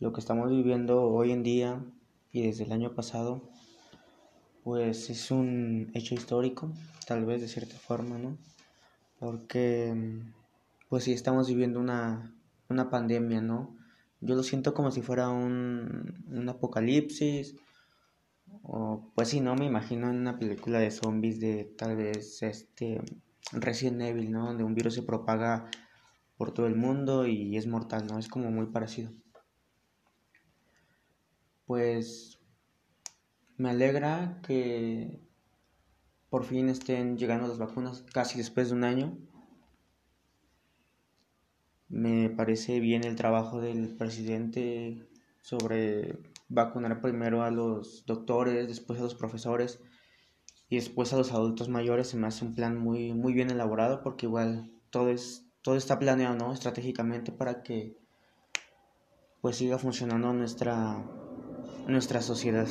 lo que estamos viviendo hoy en día y desde el año pasado, pues es un hecho histórico, tal vez de cierta forma, ¿no? Porque, pues sí, estamos viviendo una, una pandemia, ¿no? Yo lo siento como si fuera un, un apocalipsis, o pues sí, no, me imagino en una película de zombies de tal vez este Resident Evil, ¿no? Donde un virus se propaga por todo el mundo y es mortal, ¿no? Es como muy parecido. Pues me alegra que por fin estén llegando las vacunas casi después de un año. Me parece bien el trabajo del presidente sobre vacunar primero a los doctores, después a los profesores y después a los adultos mayores. Se me hace un plan muy, muy bien elaborado porque igual todo, es, todo está planeado estratégicamente para que pues siga funcionando nuestra, nuestra sociedad.